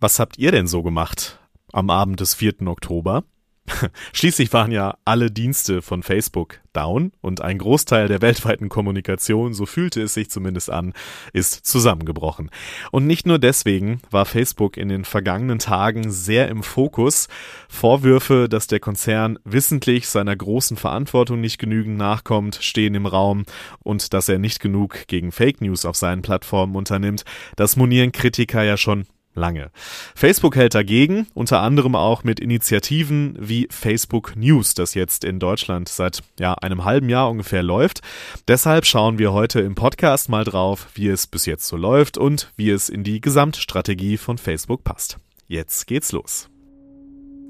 Was habt ihr denn so gemacht am Abend des 4. Oktober? Schließlich waren ja alle Dienste von Facebook down und ein Großteil der weltweiten Kommunikation, so fühlte es sich zumindest an, ist zusammengebrochen. Und nicht nur deswegen war Facebook in den vergangenen Tagen sehr im Fokus. Vorwürfe, dass der Konzern wissentlich seiner großen Verantwortung nicht genügend nachkommt, stehen im Raum und dass er nicht genug gegen Fake News auf seinen Plattformen unternimmt, das monieren Kritiker ja schon lange. Facebook hält dagegen, unter anderem auch mit Initiativen wie Facebook News, das jetzt in Deutschland seit ja, einem halben Jahr ungefähr läuft. Deshalb schauen wir heute im Podcast mal drauf, wie es bis jetzt so läuft und wie es in die Gesamtstrategie von Facebook passt. Jetzt geht's los.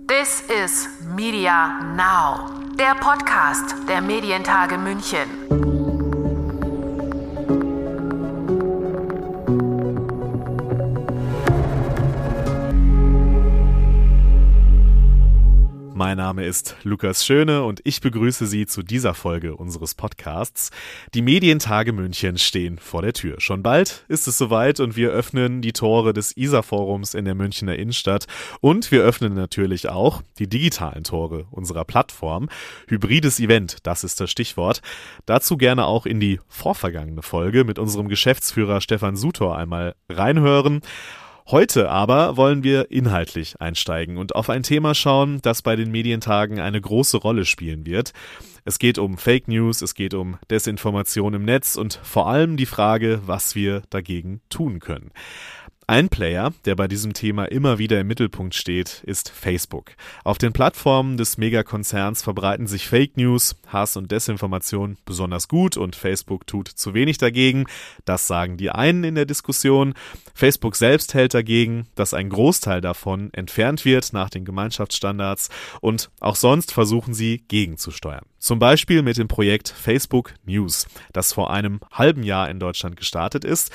This is Media Now, der Podcast der Medientage München. Mein Name ist Lukas Schöne und ich begrüße Sie zu dieser Folge unseres Podcasts. Die Medientage München stehen vor der Tür. Schon bald ist es soweit und wir öffnen die Tore des ISA-Forums in der Münchner Innenstadt und wir öffnen natürlich auch die digitalen Tore unserer Plattform. Hybrides Event, das ist das Stichwort. Dazu gerne auch in die vorvergangene Folge mit unserem Geschäftsführer Stefan Sutor einmal reinhören. Heute aber wollen wir inhaltlich einsteigen und auf ein Thema schauen, das bei den Medientagen eine große Rolle spielen wird. Es geht um Fake News, es geht um Desinformation im Netz und vor allem die Frage, was wir dagegen tun können. Ein Player, der bei diesem Thema immer wieder im Mittelpunkt steht, ist Facebook. Auf den Plattformen des Megakonzerns verbreiten sich Fake News, Hass und Desinformation besonders gut und Facebook tut zu wenig dagegen. Das sagen die einen in der Diskussion. Facebook selbst hält dagegen, dass ein Großteil davon entfernt wird nach den Gemeinschaftsstandards und auch sonst versuchen sie gegenzusteuern. Zum Beispiel mit dem Projekt Facebook News, das vor einem halben Jahr in Deutschland gestartet ist.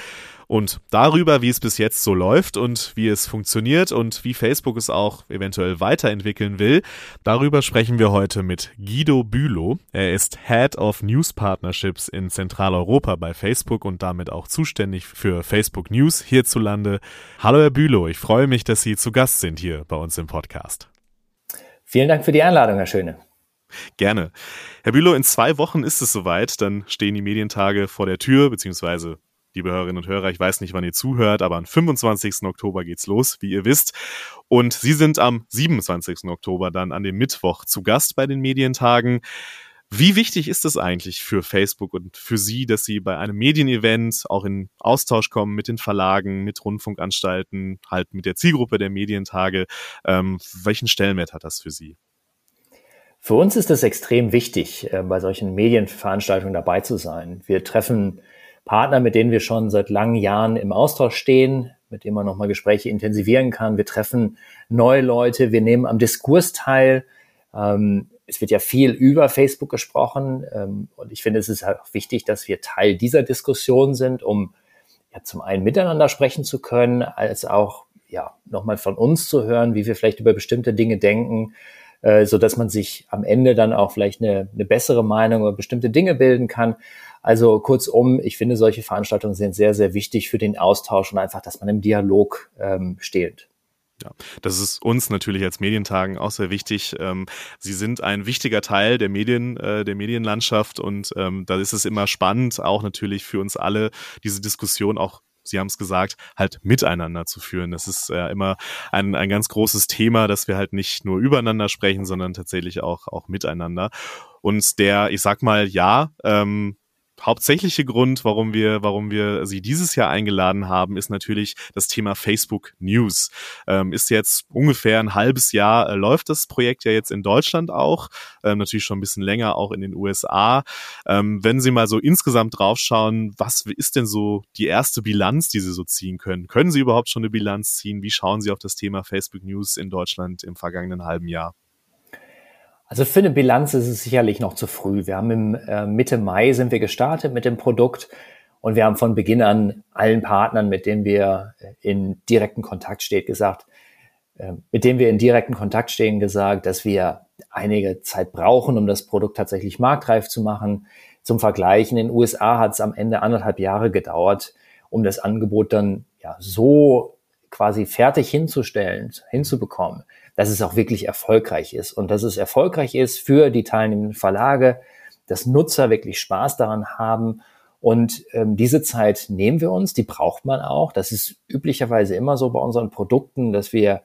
Und darüber, wie es bis jetzt so läuft und wie es funktioniert und wie Facebook es auch eventuell weiterentwickeln will, darüber sprechen wir heute mit Guido Bülow. Er ist Head of News Partnerships in Zentraleuropa bei Facebook und damit auch zuständig für Facebook News hierzulande. Hallo Herr Bülow, ich freue mich, dass Sie zu Gast sind hier bei uns im Podcast. Vielen Dank für die Einladung, Herr Schöne. Gerne. Herr Bülow, in zwei Wochen ist es soweit, dann stehen die Medientage vor der Tür, beziehungsweise liebe Hörerinnen und Hörer, ich weiß nicht, wann ihr zuhört, aber am 25. Oktober geht's los, wie ihr wisst. Und Sie sind am 27. Oktober dann an dem Mittwoch zu Gast bei den Medientagen. Wie wichtig ist es eigentlich für Facebook und für Sie, dass Sie bei einem Medienevent auch in Austausch kommen mit den Verlagen, mit Rundfunkanstalten, halt mit der Zielgruppe der Medientage? Ähm, welchen Stellenwert hat das für Sie? Für uns ist es extrem wichtig, äh, bei solchen Medienveranstaltungen dabei zu sein. Wir treffen Partner, mit denen wir schon seit langen Jahren im Austausch stehen, mit denen man nochmal Gespräche intensivieren kann. Wir treffen neue Leute, wir nehmen am Diskurs teil. Ähm, es wird ja viel über Facebook gesprochen ähm, und ich finde, es ist auch wichtig, dass wir Teil dieser Diskussion sind, um ja zum einen miteinander sprechen zu können, als auch ja nochmal von uns zu hören, wie wir vielleicht über bestimmte Dinge denken, äh, so dass man sich am Ende dann auch vielleicht eine, eine bessere Meinung über bestimmte Dinge bilden kann. Also kurzum, ich finde, solche Veranstaltungen sind sehr, sehr wichtig für den Austausch und einfach, dass man im Dialog ähm, steht. Ja, das ist uns natürlich als Medientagen auch sehr wichtig. Ähm, sie sind ein wichtiger Teil der Medien, äh, der Medienlandschaft und ähm, da ist es immer spannend, auch natürlich für uns alle diese Diskussion auch Sie haben es gesagt, halt miteinander zu führen. Das ist äh, immer ein, ein ganz großes Thema, dass wir halt nicht nur übereinander sprechen, sondern tatsächlich auch, auch miteinander. Und der, ich sag mal, ja, ähm, hauptsächliche Grund, warum wir, warum wir sie dieses Jahr eingeladen haben, ist natürlich das Thema Facebook News. Ähm, ist jetzt ungefähr ein halbes Jahr äh, läuft das Projekt ja jetzt in Deutschland auch, ähm, natürlich schon ein bisschen länger auch in den USA. Ähm, wenn Sie mal so insgesamt draufschauen, was ist denn so die erste Bilanz, die Sie so ziehen können? Können Sie überhaupt schon eine Bilanz ziehen? Wie schauen Sie auf das Thema Facebook News in Deutschland im vergangenen halben Jahr? Also für eine Bilanz ist es sicherlich noch zu früh. Wir haben im äh, Mitte Mai sind wir gestartet mit dem Produkt und wir haben von Beginn an allen Partnern, mit denen wir äh, in direkten Kontakt stehen, gesagt, äh, mit denen wir in direkten Kontakt stehen, gesagt, dass wir einige Zeit brauchen, um das Produkt tatsächlich marktreif zu machen. Zum Vergleich, in den USA hat es am Ende anderthalb Jahre gedauert, um das Angebot dann ja so quasi fertig hinzustellen, hinzubekommen, dass es auch wirklich erfolgreich ist und dass es erfolgreich ist für die teilnehmenden Verlage, dass Nutzer wirklich Spaß daran haben und ähm, diese Zeit nehmen wir uns, die braucht man auch. Das ist üblicherweise immer so bei unseren Produkten, dass wir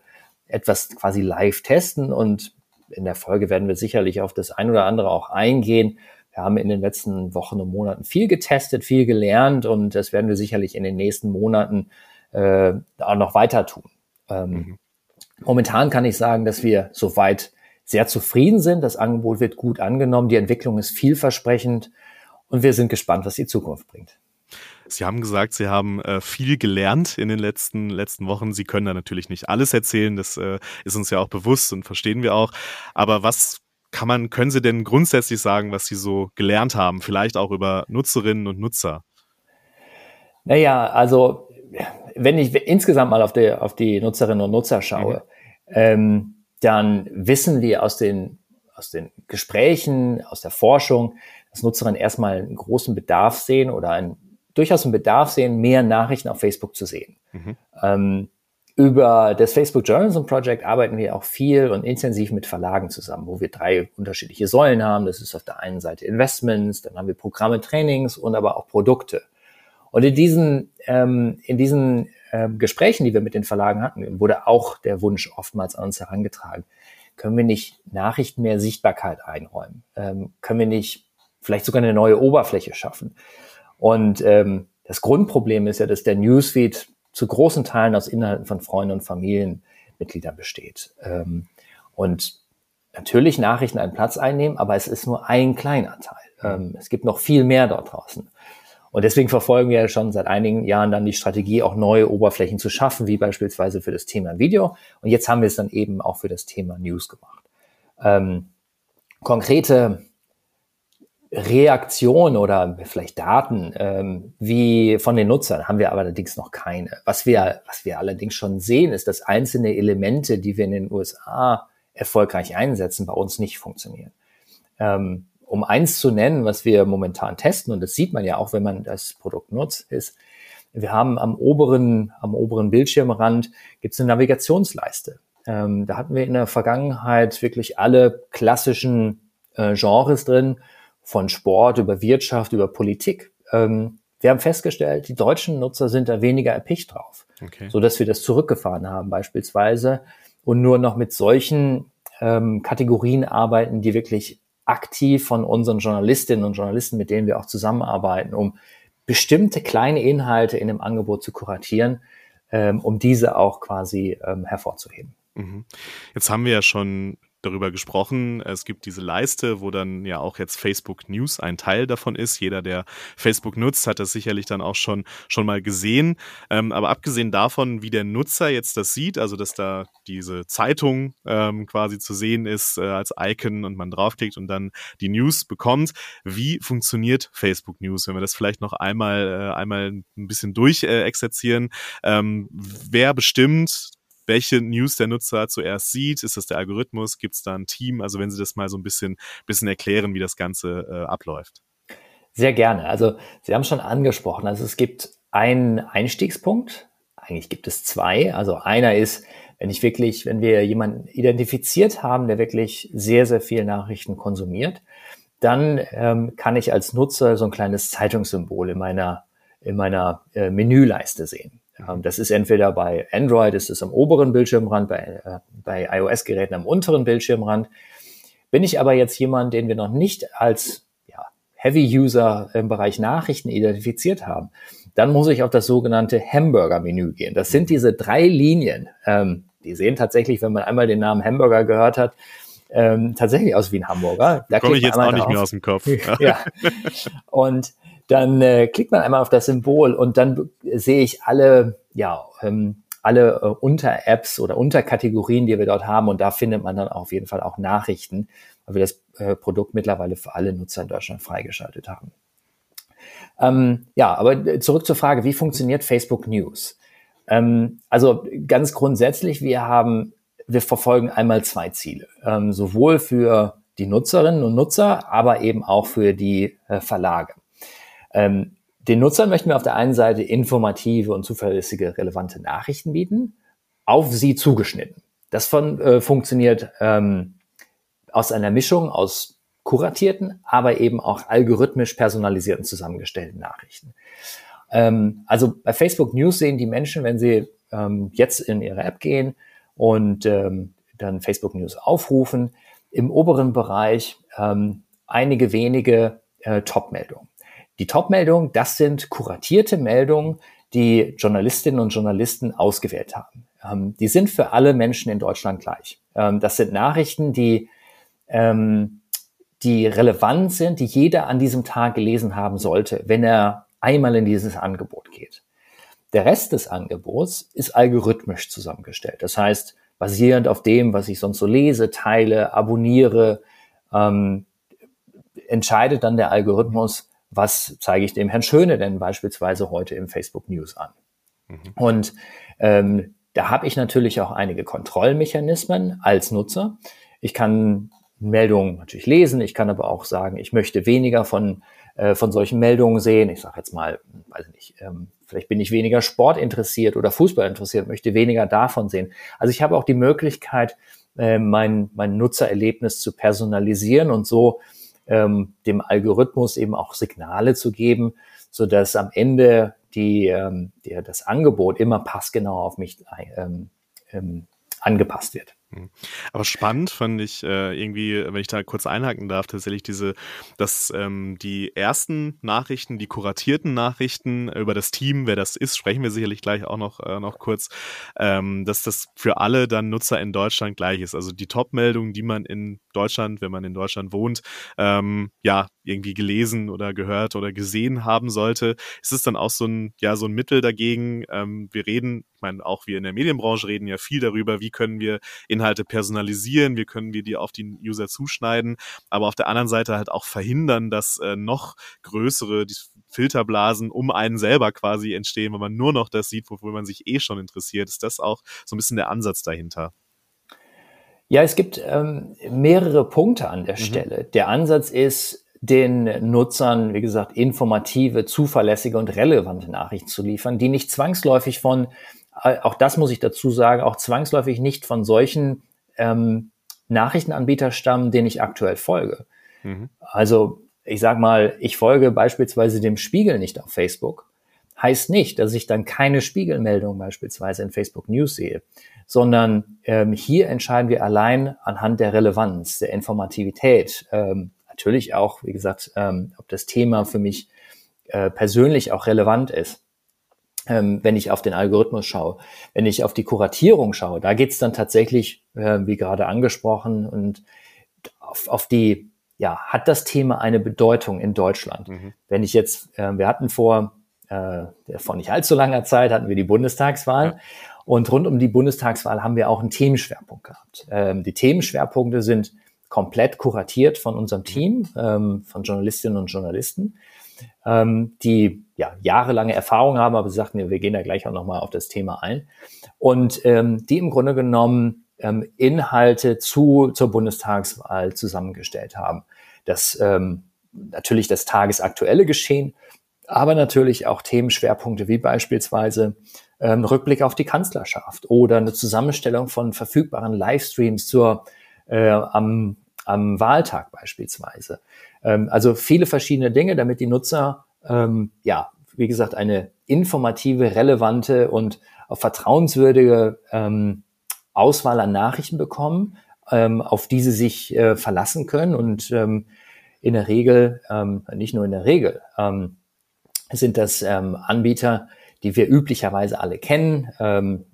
etwas quasi live testen und in der Folge werden wir sicherlich auf das ein oder andere auch eingehen. Wir haben in den letzten Wochen und Monaten viel getestet, viel gelernt und das werden wir sicherlich in den nächsten Monaten äh, auch noch weiter tun. Ähm, mhm. Momentan kann ich sagen, dass wir soweit sehr zufrieden sind. Das Angebot wird gut angenommen. Die Entwicklung ist vielversprechend und wir sind gespannt, was die Zukunft bringt. Sie haben gesagt, Sie haben äh, viel gelernt in den letzten, letzten Wochen. Sie können da natürlich nicht alles erzählen, das äh, ist uns ja auch bewusst und verstehen wir auch. Aber was kann man, können Sie denn grundsätzlich sagen, was Sie so gelernt haben? Vielleicht auch über Nutzerinnen und Nutzer? Naja, also wenn ich insgesamt mal auf die, auf die Nutzerinnen und Nutzer schaue, mhm. ähm, dann wissen wir aus den, aus den Gesprächen, aus der Forschung, dass Nutzerinnen erstmal einen großen Bedarf sehen oder einen, durchaus einen Bedarf sehen, mehr Nachrichten auf Facebook zu sehen. Mhm. Ähm, über das Facebook Journalism Project arbeiten wir auch viel und intensiv mit Verlagen zusammen, wo wir drei unterschiedliche Säulen haben. Das ist auf der einen Seite Investments, dann haben wir Programme, Trainings und aber auch Produkte. Und in diesen, ähm, in diesen ähm, Gesprächen, die wir mit den Verlagen hatten, wurde auch der Wunsch oftmals an uns herangetragen, können wir nicht Nachrichten mehr Sichtbarkeit einräumen? Ähm, können wir nicht vielleicht sogar eine neue Oberfläche schaffen. Und ähm, das Grundproblem ist ja, dass der Newsfeed zu großen Teilen aus Inhalten von Freunden und Familienmitgliedern besteht. Ähm, und natürlich Nachrichten einen Platz einnehmen, aber es ist nur ein kleiner Teil. Ähm, es gibt noch viel mehr dort draußen. Und deswegen verfolgen wir ja schon seit einigen Jahren dann die Strategie, auch neue Oberflächen zu schaffen, wie beispielsweise für das Thema Video. Und jetzt haben wir es dann eben auch für das Thema News gemacht. Ähm, konkrete Reaktion oder vielleicht Daten ähm, wie von den Nutzern haben wir aber allerdings noch keine. Was wir, was wir allerdings schon sehen, ist, dass einzelne Elemente, die wir in den USA erfolgreich einsetzen, bei uns nicht funktionieren. Ähm, um eins zu nennen, was wir momentan testen, und das sieht man ja auch, wenn man das Produkt nutzt, ist, wir haben am oberen, am oberen Bildschirmrand gibt es eine Navigationsleiste. Ähm, da hatten wir in der Vergangenheit wirklich alle klassischen äh, Genres drin von Sport über Wirtschaft, über Politik. Ähm, wir haben festgestellt, die deutschen Nutzer sind da weniger erpicht drauf, okay. so dass wir das zurückgefahren haben beispielsweise und nur noch mit solchen ähm, Kategorien arbeiten, die wirklich aktiv von unseren Journalistinnen und Journalisten, mit denen wir auch zusammenarbeiten, um bestimmte kleine Inhalte in dem Angebot zu kuratieren, ähm, um diese auch quasi ähm, hervorzuheben. Mhm. Jetzt haben wir ja schon darüber gesprochen. Es gibt diese Leiste, wo dann ja auch jetzt Facebook News ein Teil davon ist. Jeder, der Facebook nutzt, hat das sicherlich dann auch schon, schon mal gesehen. Ähm, aber abgesehen davon, wie der Nutzer jetzt das sieht, also dass da diese Zeitung ähm, quasi zu sehen ist äh, als Icon und man draufklickt und dann die News bekommt, wie funktioniert Facebook News? Wenn wir das vielleicht noch einmal, äh, einmal ein bisschen durchexerzieren. Äh, ähm, wer bestimmt, welche News der Nutzer zuerst sieht. Ist das der Algorithmus? Gibt es da ein Team? Also wenn Sie das mal so ein bisschen, bisschen erklären, wie das Ganze äh, abläuft. Sehr gerne. Also Sie haben schon angesprochen, also es gibt einen Einstiegspunkt. Eigentlich gibt es zwei. Also einer ist, wenn ich wirklich, wenn wir jemanden identifiziert haben, der wirklich sehr, sehr viel Nachrichten konsumiert, dann ähm, kann ich als Nutzer so ein kleines Zeitungssymbol in meiner, in meiner äh, Menüleiste sehen. Ähm, das ist entweder bei Android, ist es am oberen Bildschirmrand, bei, äh, bei iOS-Geräten am unteren Bildschirmrand. Bin ich aber jetzt jemand, den wir noch nicht als ja, Heavy-User im Bereich Nachrichten identifiziert haben, dann muss ich auf das sogenannte Hamburger-Menü gehen. Das sind diese drei Linien. Ähm, die sehen tatsächlich, wenn man einmal den Namen Hamburger gehört hat, ähm, tatsächlich aus wie ein Hamburger. Da komme ich jetzt auch nicht drauf. mehr aus dem Kopf. ja. Und dann äh, klickt man einmal auf das Symbol und dann sehe ich alle, ja, ähm, alle äh, Unter-Apps oder Unterkategorien, die wir dort haben. Und da findet man dann auf jeden Fall auch Nachrichten, weil wir das äh, Produkt mittlerweile für alle Nutzer in Deutschland freigeschaltet haben. Ähm, ja, aber zurück zur Frage, wie funktioniert Facebook News? Ähm, also ganz grundsätzlich, wir haben, wir verfolgen einmal zwei Ziele, ähm, sowohl für die Nutzerinnen und Nutzer, aber eben auch für die äh, Verlage. Ähm, Den Nutzern möchten wir auf der einen Seite informative und zuverlässige, relevante Nachrichten bieten, auf sie zugeschnitten. Das von, äh, funktioniert ähm, aus einer Mischung aus kuratierten, aber eben auch algorithmisch personalisierten zusammengestellten Nachrichten. Ähm, also bei Facebook News sehen die Menschen, wenn sie ähm, jetzt in ihre App gehen und ähm, dann Facebook News aufrufen, im oberen Bereich ähm, einige wenige äh, Top-Meldungen. Die Top-Meldungen, das sind kuratierte Meldungen, die Journalistinnen und Journalisten ausgewählt haben. Ähm, die sind für alle Menschen in Deutschland gleich. Ähm, das sind Nachrichten, die, ähm, die relevant sind, die jeder an diesem Tag gelesen haben sollte, wenn er einmal in dieses Angebot geht. Der Rest des Angebots ist algorithmisch zusammengestellt. Das heißt, basierend auf dem, was ich sonst so lese, teile, abonniere, ähm, entscheidet dann der Algorithmus, was zeige ich dem Herrn Schöne denn beispielsweise heute im Facebook News an. Mhm. Und ähm, da habe ich natürlich auch einige Kontrollmechanismen als Nutzer. Ich kann Meldungen natürlich lesen, ich kann aber auch sagen, ich möchte weniger von, äh, von solchen Meldungen sehen. Ich sage jetzt mal, weiß nicht, ähm, vielleicht bin ich weniger Sport interessiert oder Fußball interessiert, möchte weniger davon sehen. Also ich habe auch die Möglichkeit, äh, mein, mein Nutzererlebnis zu personalisieren und so ähm, dem Algorithmus eben auch Signale zu geben, so dass am Ende die, ähm, die, das Angebot immer passgenau auf mich ähm, ähm, angepasst wird. Hm. Aber spannend fand ich äh, irgendwie, wenn ich da kurz einhaken darf, tatsächlich diese, dass ähm, die ersten Nachrichten, die kuratierten Nachrichten über das Team, wer das ist, sprechen wir sicherlich gleich auch noch, äh, noch kurz, ähm, dass das für alle dann Nutzer in Deutschland gleich ist. Also die Top-Meldungen, die man in Deutschland, wenn man in Deutschland wohnt, ähm, ja, irgendwie gelesen oder gehört oder gesehen haben sollte, ist es dann auch so ein, ja, so ein Mittel dagegen. Ähm, wir reden, ich meine, auch wir in der Medienbranche reden ja viel darüber, wie können wir Inhalte personalisieren, wie können wir die auf die User zuschneiden, aber auf der anderen Seite halt auch verhindern, dass äh, noch größere Filterblasen um einen selber quasi entstehen, wenn man nur noch das sieht, wofür man sich eh schon interessiert. Ist das auch so ein bisschen der Ansatz dahinter? Ja, es gibt ähm, mehrere Punkte an der mhm. Stelle. Der Ansatz ist, den Nutzern, wie gesagt, informative, zuverlässige und relevante Nachrichten zu liefern, die nicht zwangsläufig von, äh, auch das muss ich dazu sagen, auch zwangsläufig nicht von solchen ähm, Nachrichtenanbietern stammen, denen ich aktuell folge. Mhm. Also ich sag mal, ich folge beispielsweise dem Spiegel nicht auf Facebook, heißt nicht, dass ich dann keine Spiegelmeldung beispielsweise in Facebook News sehe, sondern ähm, hier entscheiden wir allein anhand der Relevanz, der Informativität, ähm, natürlich auch, wie gesagt, ähm, ob das Thema für mich äh, persönlich auch relevant ist. Ähm, wenn ich auf den Algorithmus schaue, wenn ich auf die Kuratierung schaue, da geht's dann tatsächlich, äh, wie gerade angesprochen, und auf, auf die, ja, hat das Thema eine Bedeutung in Deutschland? Mhm. Wenn ich jetzt, äh, wir hatten vor, äh, vor nicht allzu langer Zeit hatten wir die Bundestagswahl. Ja. Und rund um die Bundestagswahl haben wir auch einen Themenschwerpunkt gehabt. Ähm, die Themenschwerpunkte sind komplett kuratiert von unserem Team, ähm, von Journalistinnen und Journalisten, ähm, die ja jahrelange Erfahrung haben, aber sie sagten, ja, wir gehen da gleich auch nochmal auf das Thema ein. Und ähm, die im Grunde genommen ähm, Inhalte zu, zur Bundestagswahl zusammengestellt haben. Das ähm, natürlich das tagesaktuelle Geschehen, aber natürlich auch Themenschwerpunkte wie beispielsweise ähm, Rückblick auf die Kanzlerschaft oder eine Zusammenstellung von verfügbaren Livestreams zur äh, am, am Wahltag beispielsweise. Ähm, also viele verschiedene Dinge, damit die Nutzer, ähm, ja, wie gesagt, eine informative, relevante und vertrauenswürdige ähm, Auswahl an Nachrichten bekommen, ähm, auf die sie sich äh, verlassen können und ähm, in der Regel, ähm, nicht nur in der Regel, ähm, sind das ähm, Anbieter, die wir üblicherweise alle kennen, ähm,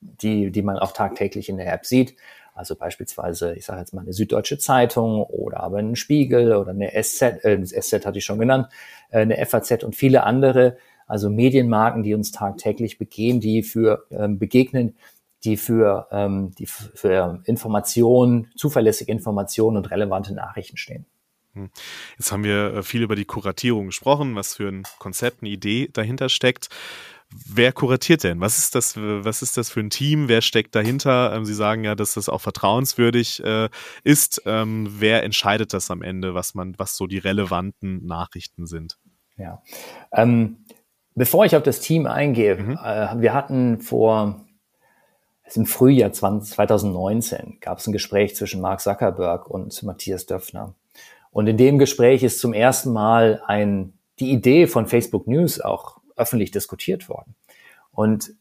die, die man auch tagtäglich in der App sieht. Also beispielsweise, ich sage jetzt mal eine Süddeutsche Zeitung oder aber ein Spiegel oder eine SZ, äh, SZ hatte ich schon genannt, äh, eine FAZ und viele andere, also Medienmarken, die uns tagtäglich begehen, die für ähm, begegnen, die für, ähm, die für Informationen, zuverlässige Informationen und relevante Nachrichten stehen. Hm. Jetzt haben wir äh, viel über die Kuratierung gesprochen, was für ein Konzept, eine Idee dahinter steckt. Wer kuratiert denn? Was ist das, was ist das für ein Team? Wer steckt dahinter? Ähm, Sie sagen ja, dass das auch vertrauenswürdig äh, ist. Ähm, wer entscheidet das am Ende, was man, was so die relevanten Nachrichten sind? Ja. Ähm, bevor ich auf das Team eingehe, mhm. äh, wir hatten vor im Frühjahr 20, 2019 gab es ein Gespräch zwischen Mark Zuckerberg und Matthias Döpfner. Und in dem Gespräch ist zum ersten Mal ein, die Idee von Facebook News auch öffentlich diskutiert worden. Und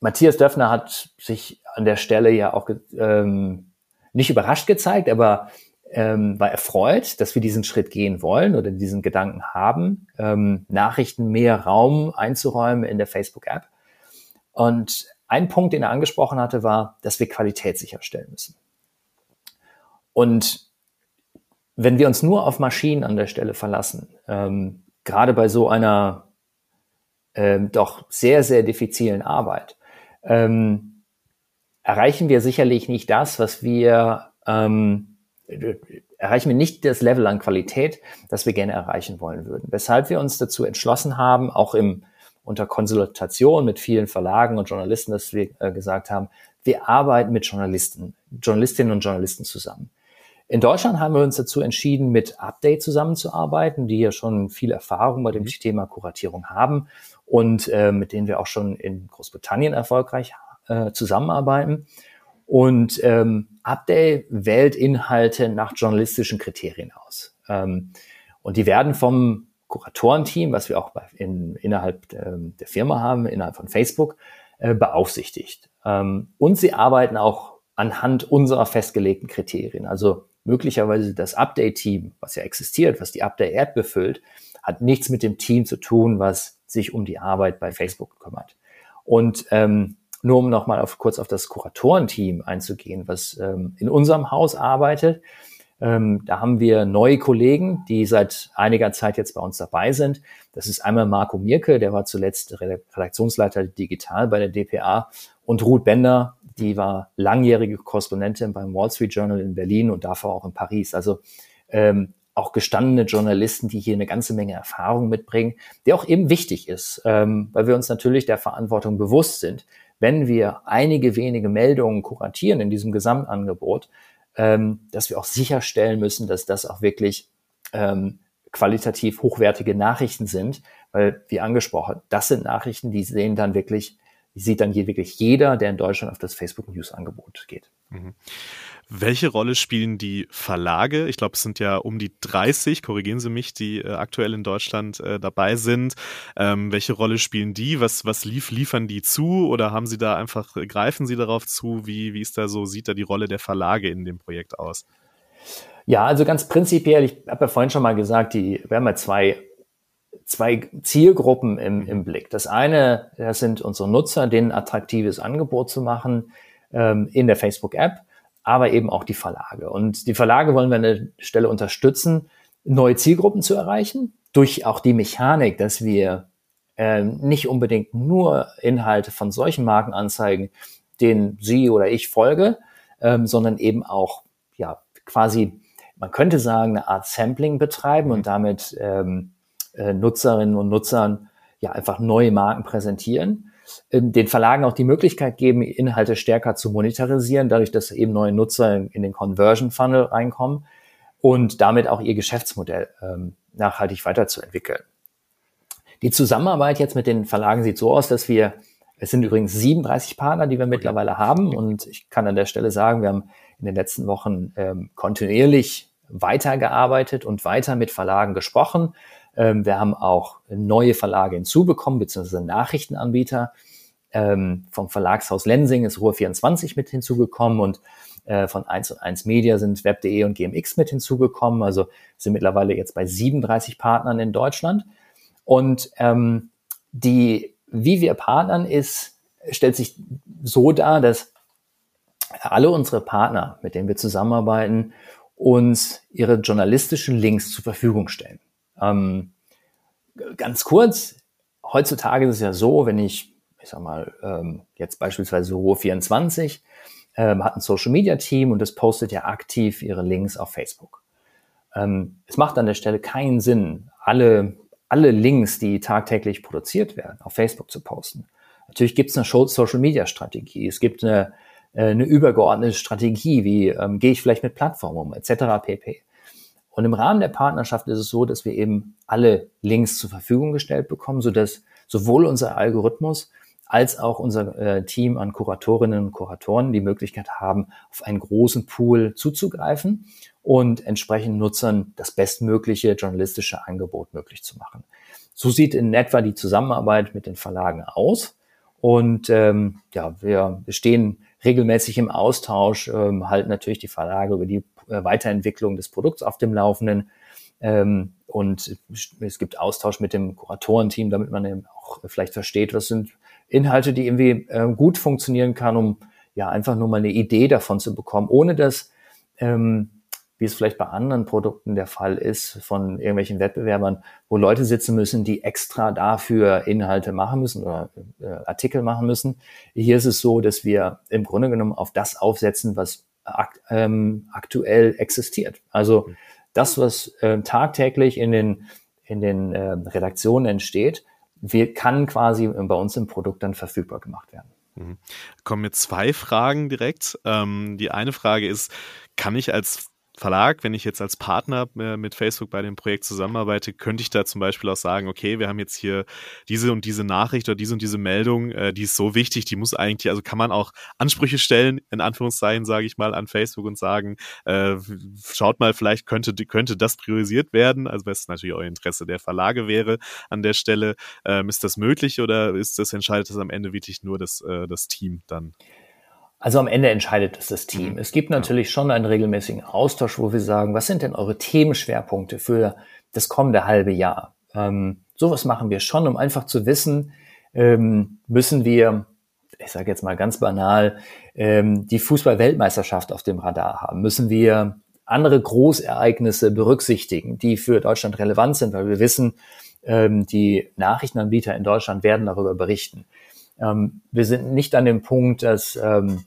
Matthias Döpfner hat sich an der Stelle ja auch ähm, nicht überrascht gezeigt, aber ähm, war erfreut, dass wir diesen Schritt gehen wollen oder diesen Gedanken haben, ähm, Nachrichten mehr Raum einzuräumen in der Facebook-App. Und ein Punkt, den er angesprochen hatte, war, dass wir Qualität sicherstellen müssen. Und wenn wir uns nur auf Maschinen an der Stelle verlassen, ähm, gerade bei so einer ähm, doch sehr, sehr diffizilen Arbeit, ähm, erreichen wir sicherlich nicht das, was wir ähm, erreichen wir nicht das Level an Qualität, das wir gerne erreichen wollen würden. Weshalb wir uns dazu entschlossen haben, auch im unter Konsultation mit vielen Verlagen und Journalisten, dass wir äh, gesagt haben, wir arbeiten mit Journalisten, Journalistinnen und Journalisten zusammen. In Deutschland haben wir uns dazu entschieden, mit Update zusammenzuarbeiten, die ja schon viel Erfahrung bei dem mhm. Thema Kuratierung haben und äh, mit denen wir auch schon in Großbritannien erfolgreich äh, zusammenarbeiten. Und ähm, Update wählt Inhalte nach journalistischen Kriterien aus. Ähm, und die werden vom Kuratorenteam, was wir auch in, innerhalb ähm, der Firma haben, innerhalb von Facebook, äh, beaufsichtigt. Ähm, und sie arbeiten auch anhand unserer festgelegten Kriterien. Also möglicherweise das Update-Team, was ja existiert, was die Update-App befüllt, hat nichts mit dem Team zu tun, was sich um die Arbeit bei Facebook kümmert. Und ähm, nur um nochmal auf, kurz auf das Kuratorenteam einzugehen, was ähm, in unserem Haus arbeitet. Ähm, da haben wir neue Kollegen, die seit einiger Zeit jetzt bei uns dabei sind. Das ist einmal Marco Mirke, der war zuletzt Redaktionsleiter digital bei der DPA und Ruth Bender, die war langjährige Korrespondentin beim Wall Street Journal in Berlin und davor auch in Paris. Also ähm, auch gestandene Journalisten, die hier eine ganze Menge Erfahrung mitbringen, die auch eben wichtig ist, ähm, weil wir uns natürlich der Verantwortung bewusst sind, wenn wir einige wenige Meldungen kuratieren in diesem Gesamtangebot, ähm, dass wir auch sicherstellen müssen, dass das auch wirklich ähm, qualitativ hochwertige Nachrichten sind, weil, wie angesprochen, das sind Nachrichten, die sehen dann wirklich, sieht dann hier wirklich jeder, der in Deutschland auf das Facebook News Angebot geht. Mhm. Welche Rolle spielen die Verlage? Ich glaube, es sind ja um die 30, korrigieren Sie mich, die äh, aktuell in Deutschland äh, dabei sind. Ähm, welche Rolle spielen die? Was, was lief, liefern die zu oder haben Sie da einfach, greifen Sie darauf zu? Wie, wie ist da so, sieht da die Rolle der Verlage in dem Projekt aus? Ja, also ganz prinzipiell, ich habe ja vorhin schon mal gesagt, die, wir haben ja zwei zwei Zielgruppen im, im Blick. Das eine, das sind unsere Nutzer, denen ein attraktives Angebot zu machen ähm, in der Facebook-App aber eben auch die Verlage. Und die Verlage wollen wir an der Stelle unterstützen, neue Zielgruppen zu erreichen, durch auch die Mechanik, dass wir äh, nicht unbedingt nur Inhalte von solchen Marken anzeigen, denen Sie oder ich folge, ähm, sondern eben auch ja quasi, man könnte sagen, eine Art Sampling betreiben und damit ähm, äh, Nutzerinnen und Nutzern ja einfach neue Marken präsentieren den Verlagen auch die Möglichkeit geben, Inhalte stärker zu monetarisieren, dadurch, dass eben neue Nutzer in, den Conversion Funnel reinkommen und damit auch ihr Geschäftsmodell ähm, nachhaltig weiterzuentwickeln. Die Zusammenarbeit jetzt mit den Verlagen sieht so aus, dass wir, es sind übrigens 37 Partner, die wir mittlerweile haben und ich kann an der Stelle sagen, wir haben in den letzten Wochen ähm, kontinuierlich weitergearbeitet und weiter mit Verlagen gesprochen. Ähm, wir haben auch neue Verlage hinzubekommen, beziehungsweise Nachrichtenanbieter. Ähm, vom Verlagshaus Lensing ist Ruhr24 mit hinzugekommen und äh, von 1 und 1 Media sind Web.de und GMX mit hinzugekommen. Also sind mittlerweile jetzt bei 37 Partnern in Deutschland. Und ähm, die, wie wir partnern ist, stellt sich so dar, dass alle unsere Partner, mit denen wir zusammenarbeiten, uns ihre journalistischen Links zur Verfügung stellen. Ähm, ganz kurz, heutzutage ist es ja so, wenn ich, ich sag mal, ähm, jetzt beispielsweise Ruhe24 ähm, hat ein Social Media Team und das postet ja aktiv ihre Links auf Facebook. Ähm, es macht an der Stelle keinen Sinn, alle, alle Links, die tagtäglich produziert werden, auf Facebook zu posten. Natürlich gibt es eine Social Media Strategie. Es gibt eine, äh, eine übergeordnete Strategie, wie ähm, gehe ich vielleicht mit Plattformen um, etc. pp. Und im Rahmen der Partnerschaft ist es so, dass wir eben alle Links zur Verfügung gestellt bekommen, sodass sowohl unser Algorithmus als auch unser äh, Team an Kuratorinnen und Kuratoren die Möglichkeit haben, auf einen großen Pool zuzugreifen und entsprechend Nutzern das bestmögliche journalistische Angebot möglich zu machen. So sieht in etwa die Zusammenarbeit mit den Verlagen aus. Und ähm, ja, wir stehen regelmäßig im Austausch, ähm, halten natürlich die Verlage über die Weiterentwicklung des Produkts auf dem Laufenden. Ähm, und es gibt Austausch mit dem Kuratorenteam, damit man eben auch vielleicht versteht, was sind Inhalte, die irgendwie äh, gut funktionieren kann, um ja einfach nur mal eine Idee davon zu bekommen, ohne dass ähm, wie es vielleicht bei anderen Produkten der Fall ist, von irgendwelchen Wettbewerbern, wo Leute sitzen müssen, die extra dafür Inhalte machen müssen oder äh, Artikel machen müssen. Hier ist es so, dass wir im Grunde genommen auf das aufsetzen, was akt ähm, aktuell existiert. Also das, was äh, tagtäglich in den, in den äh, Redaktionen entsteht, wir, kann quasi bei uns im Produkt dann verfügbar gemacht werden. Mhm. Kommen mir zwei Fragen direkt. Ähm, die eine Frage ist, kann ich als Verlag, wenn ich jetzt als Partner äh, mit Facebook bei dem Projekt zusammenarbeite, könnte ich da zum Beispiel auch sagen, okay, wir haben jetzt hier diese und diese Nachricht oder diese und diese Meldung, äh, die ist so wichtig, die muss eigentlich, also kann man auch Ansprüche stellen, in Anführungszeichen, sage ich mal, an Facebook und sagen, äh, schaut mal, vielleicht könnte, könnte das priorisiert werden, also was natürlich auch Interesse der Verlage wäre an der Stelle. Ähm, ist das möglich oder ist das, entscheidet das am Ende wirklich nur das, äh, das Team dann? Also am Ende entscheidet es das Team. Mhm. Es gibt natürlich schon einen regelmäßigen Austausch, wo wir sagen, was sind denn eure Themenschwerpunkte für das kommende halbe Jahr? Ähm, sowas machen wir schon, um einfach zu wissen, ähm, müssen wir, ich sage jetzt mal ganz banal, ähm, die Fußball-Weltmeisterschaft auf dem Radar haben? Müssen wir andere Großereignisse berücksichtigen, die für Deutschland relevant sind, weil wir wissen, ähm, die Nachrichtenanbieter in Deutschland werden darüber berichten. Ähm, wir sind nicht an dem Punkt, dass ähm,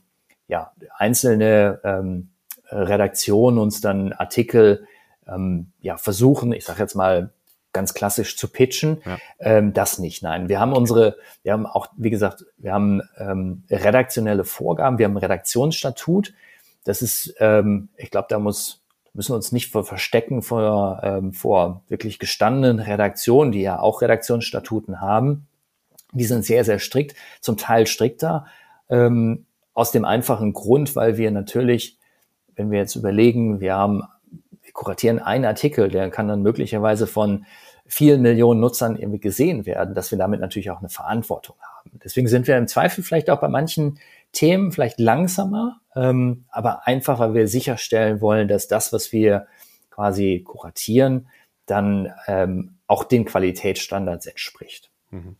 ja, einzelne ähm, Redaktionen uns dann Artikel ähm, ja, versuchen, ich sage jetzt mal ganz klassisch zu pitchen. Ja. Ähm, das nicht, nein. Wir haben unsere, wir haben auch, wie gesagt, wir haben ähm, redaktionelle Vorgaben, wir haben ein Redaktionsstatut. Das ist, ähm, ich glaube, da muss müssen wir uns nicht vor verstecken vor, ähm, vor wirklich gestandenen Redaktionen, die ja auch Redaktionsstatuten haben. Die sind sehr, sehr strikt, zum Teil strikter. Ähm, aus dem einfachen Grund, weil wir natürlich, wenn wir jetzt überlegen, wir haben, wir kuratieren einen Artikel, der kann dann möglicherweise von vielen Millionen Nutzern irgendwie gesehen werden, dass wir damit natürlich auch eine Verantwortung haben. Deswegen sind wir im Zweifel vielleicht auch bei manchen Themen vielleicht langsamer, ähm, aber einfach, weil wir sicherstellen wollen, dass das, was wir quasi kuratieren, dann ähm, auch den Qualitätsstandards entspricht. Mhm.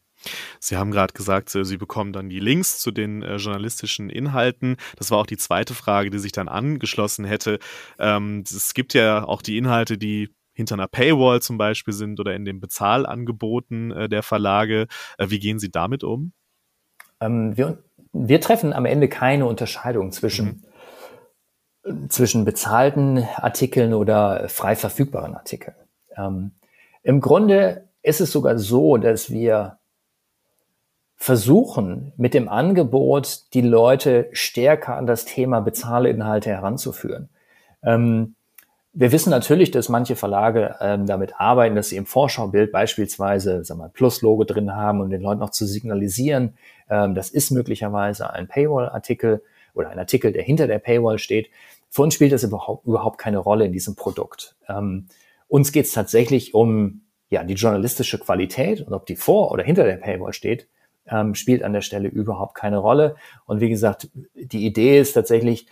Sie haben gerade gesagt, Sie bekommen dann die Links zu den äh, journalistischen Inhalten. Das war auch die zweite Frage, die sich dann angeschlossen hätte. Ähm, es gibt ja auch die Inhalte, die hinter einer Paywall zum Beispiel sind oder in den Bezahlangeboten äh, der Verlage. Äh, wie gehen Sie damit um? Ähm, wir, wir, treffen am Ende keine Unterscheidung zwischen, mhm. zwischen bezahlten Artikeln oder frei verfügbaren Artikeln. Ähm, Im Grunde ist es sogar so, dass wir versuchen, mit dem Angebot die Leute stärker an das Thema Bezahlinhalte heranzuführen. Ähm, wir wissen natürlich, dass manche Verlage ähm, damit arbeiten, dass sie im Vorschaubild beispielsweise sagen wir, Plus-Logo drin haben, um den Leuten auch zu signalisieren, ähm, das ist möglicherweise ein Paywall-Artikel oder ein Artikel, der hinter der Paywall steht. Für uns spielt das überhaupt, überhaupt keine Rolle in diesem Produkt. Ähm, uns geht es tatsächlich um ja, die journalistische Qualität und ob die vor oder hinter der Paywall steht, ähm, spielt an der Stelle überhaupt keine Rolle. Und wie gesagt, die Idee ist tatsächlich,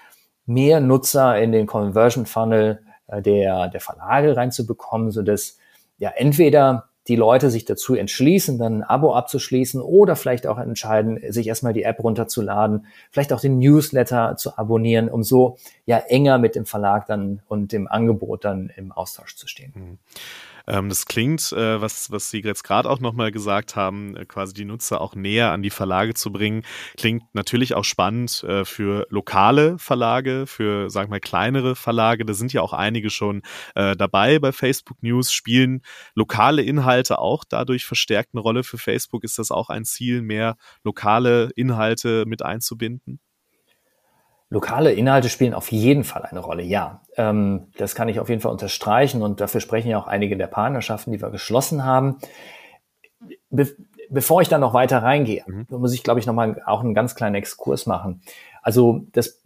mehr Nutzer in den Conversion Funnel äh, der, der Verlage reinzubekommen, so dass ja entweder die Leute sich dazu entschließen, dann ein Abo abzuschließen oder vielleicht auch entscheiden, sich erstmal die App runterzuladen, vielleicht auch den Newsletter zu abonnieren, um so ja enger mit dem Verlag dann und dem Angebot dann im Austausch zu stehen. Mhm. Ähm, das klingt, äh, was, was Sie jetzt gerade auch nochmal gesagt haben, äh, quasi die Nutzer auch näher an die Verlage zu bringen, klingt natürlich auch spannend äh, für lokale Verlage, für, sagen wir mal, kleinere Verlage. Da sind ja auch einige schon äh, dabei bei Facebook News. Spielen lokale Inhalte auch dadurch verstärkt eine Rolle für Facebook? Ist das auch ein Ziel, mehr lokale Inhalte mit einzubinden? Lokale Inhalte spielen auf jeden Fall eine Rolle, ja. Ähm, das kann ich auf jeden Fall unterstreichen und dafür sprechen ja auch einige der Partnerschaften, die wir geschlossen haben. Be bevor ich da noch weiter reingehe, mhm. muss ich, glaube ich, nochmal auch einen ganz kleinen Exkurs machen. Also das,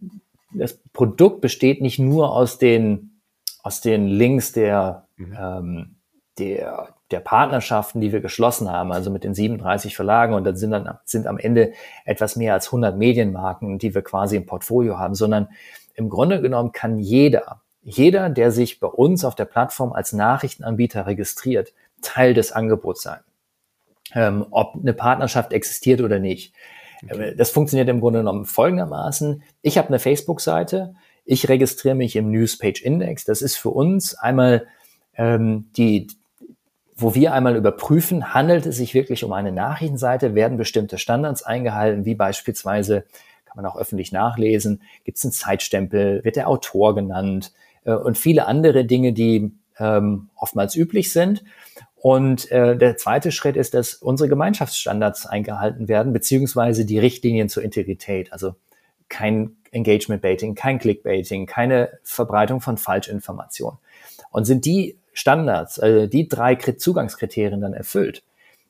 das Produkt besteht nicht nur aus den, aus den Links der, mhm. ähm, der, der Partnerschaften, die wir geschlossen haben, also mit den 37 Verlagen und dann sind dann sind am Ende etwas mehr als 100 Medienmarken, die wir quasi im Portfolio haben, sondern im Grunde genommen kann jeder, jeder, der sich bei uns auf der Plattform als Nachrichtenanbieter registriert, Teil des Angebots sein. Ähm, ob eine Partnerschaft existiert oder nicht. Okay. Das funktioniert im Grunde genommen folgendermaßen. Ich habe eine Facebook-Seite, ich registriere mich im Newspage Index. Das ist für uns einmal ähm, die, wo wir einmal überprüfen, handelt es sich wirklich um eine Nachrichtenseite, werden bestimmte Standards eingehalten, wie beispielsweise, kann man auch öffentlich nachlesen, gibt es einen Zeitstempel, wird der Autor genannt äh, und viele andere Dinge, die ähm, oftmals üblich sind. Und äh, der zweite Schritt ist, dass unsere Gemeinschaftsstandards eingehalten werden, beziehungsweise die Richtlinien zur Integrität. Also kein Engagement-Baiting, kein Clickbaiting, keine Verbreitung von Falschinformationen. Und sind die Standards, also die drei Zugangskriterien dann erfüllt,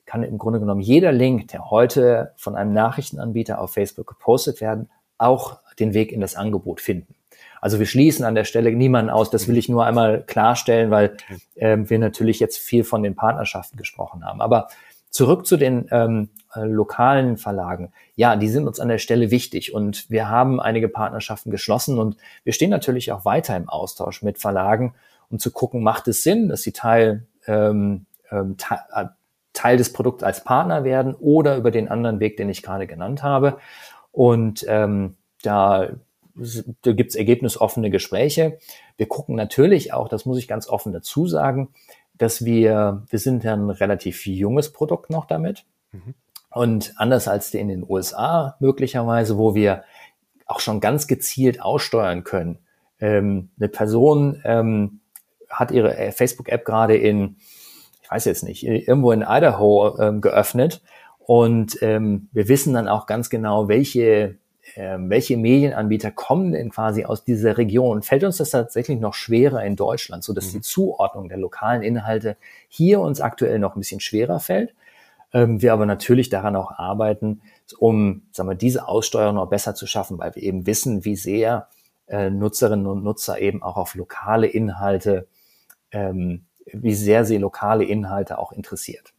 kann im Grunde genommen jeder Link, der heute von einem Nachrichtenanbieter auf Facebook gepostet werden, auch den Weg in das Angebot finden. Also wir schließen an der Stelle niemanden aus. Das will ich nur einmal klarstellen, weil ähm, wir natürlich jetzt viel von den Partnerschaften gesprochen haben. Aber zurück zu den ähm, äh, lokalen Verlagen. Ja, die sind uns an der Stelle wichtig und wir haben einige Partnerschaften geschlossen und wir stehen natürlich auch weiter im Austausch mit Verlagen um zu gucken, macht es Sinn, dass sie Teil, ähm, ähm, äh, Teil des Produkts als Partner werden oder über den anderen Weg, den ich gerade genannt habe. Und ähm, da, da gibt es ergebnisoffene Gespräche. Wir gucken natürlich auch, das muss ich ganz offen dazu sagen, dass wir, wir sind ja ein relativ junges Produkt noch damit. Mhm. Und anders als in den USA möglicherweise, wo wir auch schon ganz gezielt aussteuern können, ähm, eine Person ähm, hat ihre äh, Facebook-App gerade in, ich weiß jetzt nicht, irgendwo in Idaho ähm, geöffnet. Und ähm, wir wissen dann auch ganz genau, welche, äh, welche Medienanbieter kommen denn quasi aus dieser Region. Fällt uns das tatsächlich noch schwerer in Deutschland, so dass mhm. die Zuordnung der lokalen Inhalte hier uns aktuell noch ein bisschen schwerer fällt. Ähm, wir aber natürlich daran auch arbeiten, um sagen wir, diese Aussteuerung noch besser zu schaffen, weil wir eben wissen, wie sehr äh, Nutzerinnen und Nutzer eben auch auf lokale Inhalte ähm, wie sehr sie lokale Inhalte auch interessiert.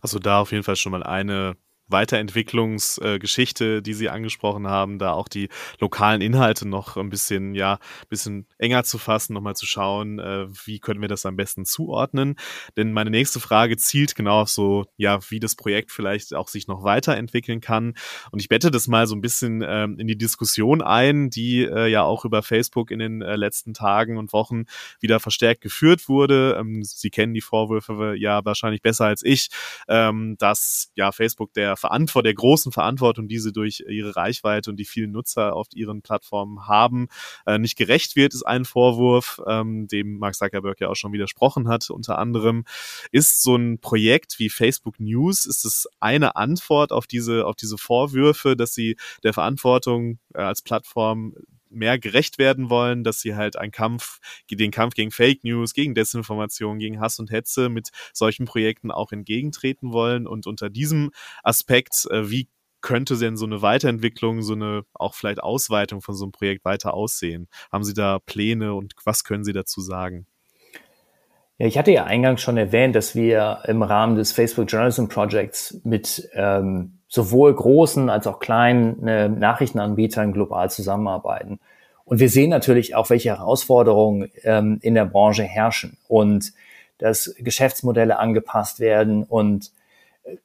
Also da auf jeden Fall schon mal eine Weiterentwicklungsgeschichte, äh, die Sie angesprochen haben, da auch die lokalen Inhalte noch ein bisschen, ja, bisschen enger zu fassen, nochmal zu schauen, äh, wie können wir das am besten zuordnen. Denn meine nächste Frage zielt genau auf so, ja, wie das Projekt vielleicht auch sich noch weiterentwickeln kann. Und ich bette das mal so ein bisschen ähm, in die Diskussion ein, die äh, ja auch über Facebook in den äh, letzten Tagen und Wochen wieder verstärkt geführt wurde. Ähm, Sie kennen die Vorwürfe ja wahrscheinlich besser als ich, ähm, dass ja Facebook der Verantwortung, der großen Verantwortung, die sie durch ihre Reichweite und die vielen Nutzer auf ihren Plattformen haben, äh, nicht gerecht wird, ist ein Vorwurf, ähm, dem Mark Zuckerberg ja auch schon widersprochen hat, unter anderem. Ist so ein Projekt wie Facebook News, ist es eine Antwort auf diese, auf diese Vorwürfe, dass sie der Verantwortung äh, als Plattform mehr gerecht werden wollen, dass sie halt einen Kampf, den Kampf gegen Fake News, gegen Desinformation, gegen Hass und Hetze mit solchen Projekten auch entgegentreten wollen. Und unter diesem Aspekt, äh, wie könnte denn so eine Weiterentwicklung, so eine auch vielleicht Ausweitung von so einem Projekt weiter aussehen? Haben Sie da Pläne und was können Sie dazu sagen? Ja, ich hatte ja eingangs schon erwähnt, dass wir im Rahmen des Facebook Journalism Projects mit ähm, sowohl großen als auch kleinen äh, Nachrichtenanbietern global zusammenarbeiten. Und wir sehen natürlich auch, welche Herausforderungen ähm, in der Branche herrschen und dass Geschäftsmodelle angepasst werden und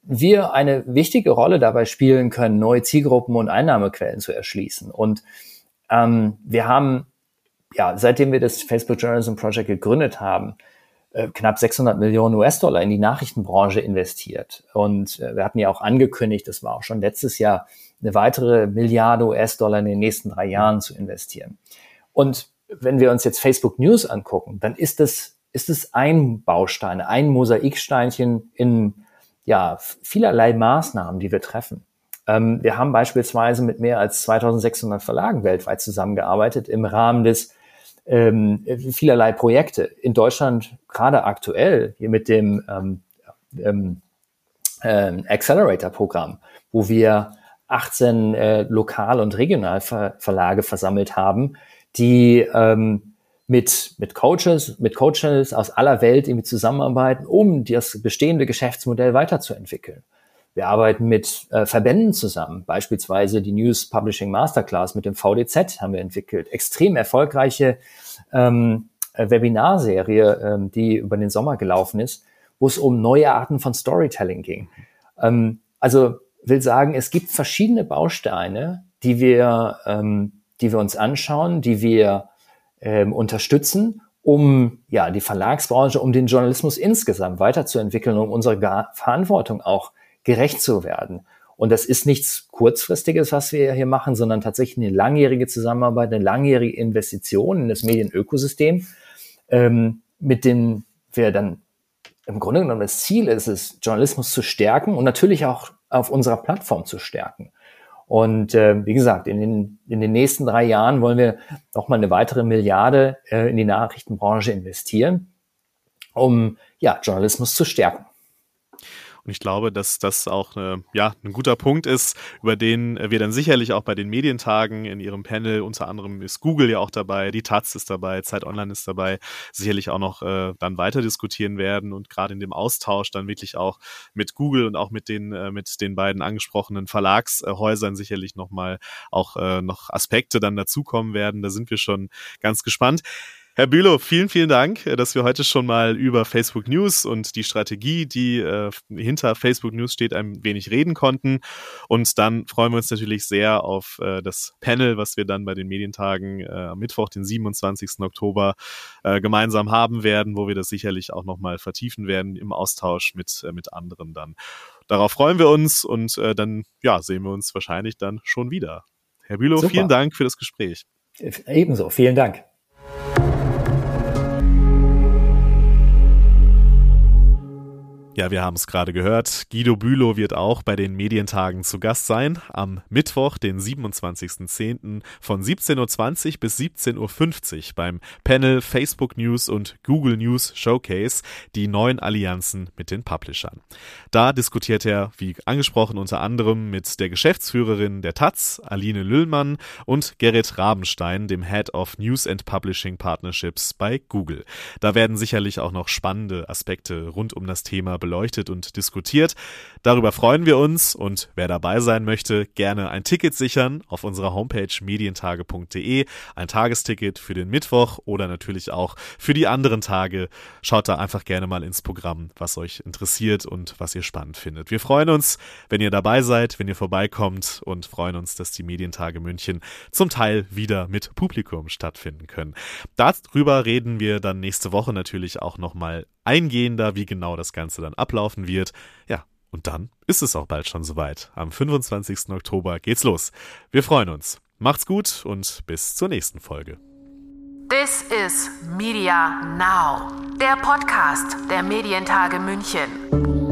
wir eine wichtige Rolle dabei spielen können, neue Zielgruppen und Einnahmequellen zu erschließen. Und ähm, wir haben, ja, seitdem wir das Facebook Journalism Project gegründet haben, äh, knapp 600 Millionen US-Dollar in die Nachrichtenbranche investiert. Und äh, wir hatten ja auch angekündigt, das war auch schon letztes Jahr, eine weitere Milliarde US-Dollar in den nächsten drei Jahren zu investieren. Und wenn wir uns jetzt Facebook News angucken, dann ist es, ist es ein Baustein, ein Mosaiksteinchen in ja, vielerlei Maßnahmen, die wir treffen. Ähm, wir haben beispielsweise mit mehr als 2600 Verlagen weltweit zusammengearbeitet im Rahmen des ähm, vielerlei Projekte. In Deutschland gerade aktuell hier mit dem ähm, ähm, äh, Accelerator-Programm, wo wir 18 äh, Lokal- und Regionalverlage versammelt haben, die ähm, mit, mit Coaches, mit Coaches aus aller Welt irgendwie zusammenarbeiten, um das bestehende Geschäftsmodell weiterzuentwickeln. Wir arbeiten mit äh, Verbänden zusammen, beispielsweise die News Publishing Masterclass mit dem VDZ haben wir entwickelt. Extrem erfolgreiche ähm, äh, Webinarserie, ähm, die über den Sommer gelaufen ist, wo es um neue Arten von Storytelling ging. Ähm, also will sagen, es gibt verschiedene Bausteine, die wir, ähm, die wir uns anschauen, die wir ähm, unterstützen, um ja die Verlagsbranche, um den Journalismus insgesamt weiterzuentwickeln, um unsere Verantwortung auch gerecht zu werden. Und das ist nichts Kurzfristiges, was wir hier machen, sondern tatsächlich eine langjährige Zusammenarbeit, eine langjährige Investition in das Medienökosystem, ähm, mit dem wir dann im Grunde genommen das Ziel ist es, Journalismus zu stärken und natürlich auch auf unserer Plattform zu stärken. Und äh, wie gesagt, in den, in den nächsten drei Jahren wollen wir nochmal eine weitere Milliarde äh, in die Nachrichtenbranche investieren, um ja, Journalismus zu stärken. Und ich glaube, dass das auch eine, ja, ein guter Punkt ist, über den wir dann sicherlich auch bei den Medientagen in ihrem Panel, unter anderem ist Google ja auch dabei, die Taz ist dabei, Zeit Online ist dabei, sicherlich auch noch äh, dann weiter diskutieren werden und gerade in dem Austausch dann wirklich auch mit Google und auch mit den, äh, mit den beiden angesprochenen Verlagshäusern sicherlich nochmal auch äh, noch Aspekte dann dazukommen werden. Da sind wir schon ganz gespannt. Herr Bülow, vielen, vielen Dank, äh, dass wir heute schon mal über Facebook News und die Strategie, die äh, hinter Facebook News steht, ein wenig reden konnten. Und dann freuen wir uns natürlich sehr auf äh, das Panel, was wir dann bei den Medientagen äh, am Mittwoch, den 27. Oktober, äh, gemeinsam haben werden, wo wir das sicherlich auch nochmal vertiefen werden im Austausch mit, äh, mit anderen dann. Darauf freuen wir uns und dann ja, sehen wir uns wahrscheinlich dann schon wieder. Herr Bülow, Super. vielen Dank für das Gespräch. Ebenso, vielen Dank. Ja, wir haben es gerade gehört. Guido Bülow wird auch bei den Medientagen zu Gast sein. Am Mittwoch, den 27.10. von 17.20 Uhr bis 17.50 Uhr beim Panel Facebook News und Google News Showcase die neuen Allianzen mit den Publishern. Da diskutiert er, wie angesprochen, unter anderem mit der Geschäftsführerin der Taz, Aline Lüllmann, und Gerrit Rabenstein, dem Head of News and Publishing Partnerships bei Google. Da werden sicherlich auch noch spannende Aspekte rund um das Thema beleuchtet und diskutiert. Darüber freuen wir uns und wer dabei sein möchte, gerne ein Ticket sichern auf unserer Homepage medientage.de, ein Tagesticket für den Mittwoch oder natürlich auch für die anderen Tage. Schaut da einfach gerne mal ins Programm, was euch interessiert und was ihr spannend findet. Wir freuen uns, wenn ihr dabei seid, wenn ihr vorbeikommt und freuen uns, dass die Medientage München zum Teil wieder mit Publikum stattfinden können. Darüber reden wir dann nächste Woche natürlich auch nochmal eingehender, wie genau das Ganze dann ablaufen wird. Ja, und dann ist es auch bald schon soweit. Am 25. Oktober geht's los. Wir freuen uns. Macht's gut und bis zur nächsten Folge. This is Media Now, der Podcast der Medientage München.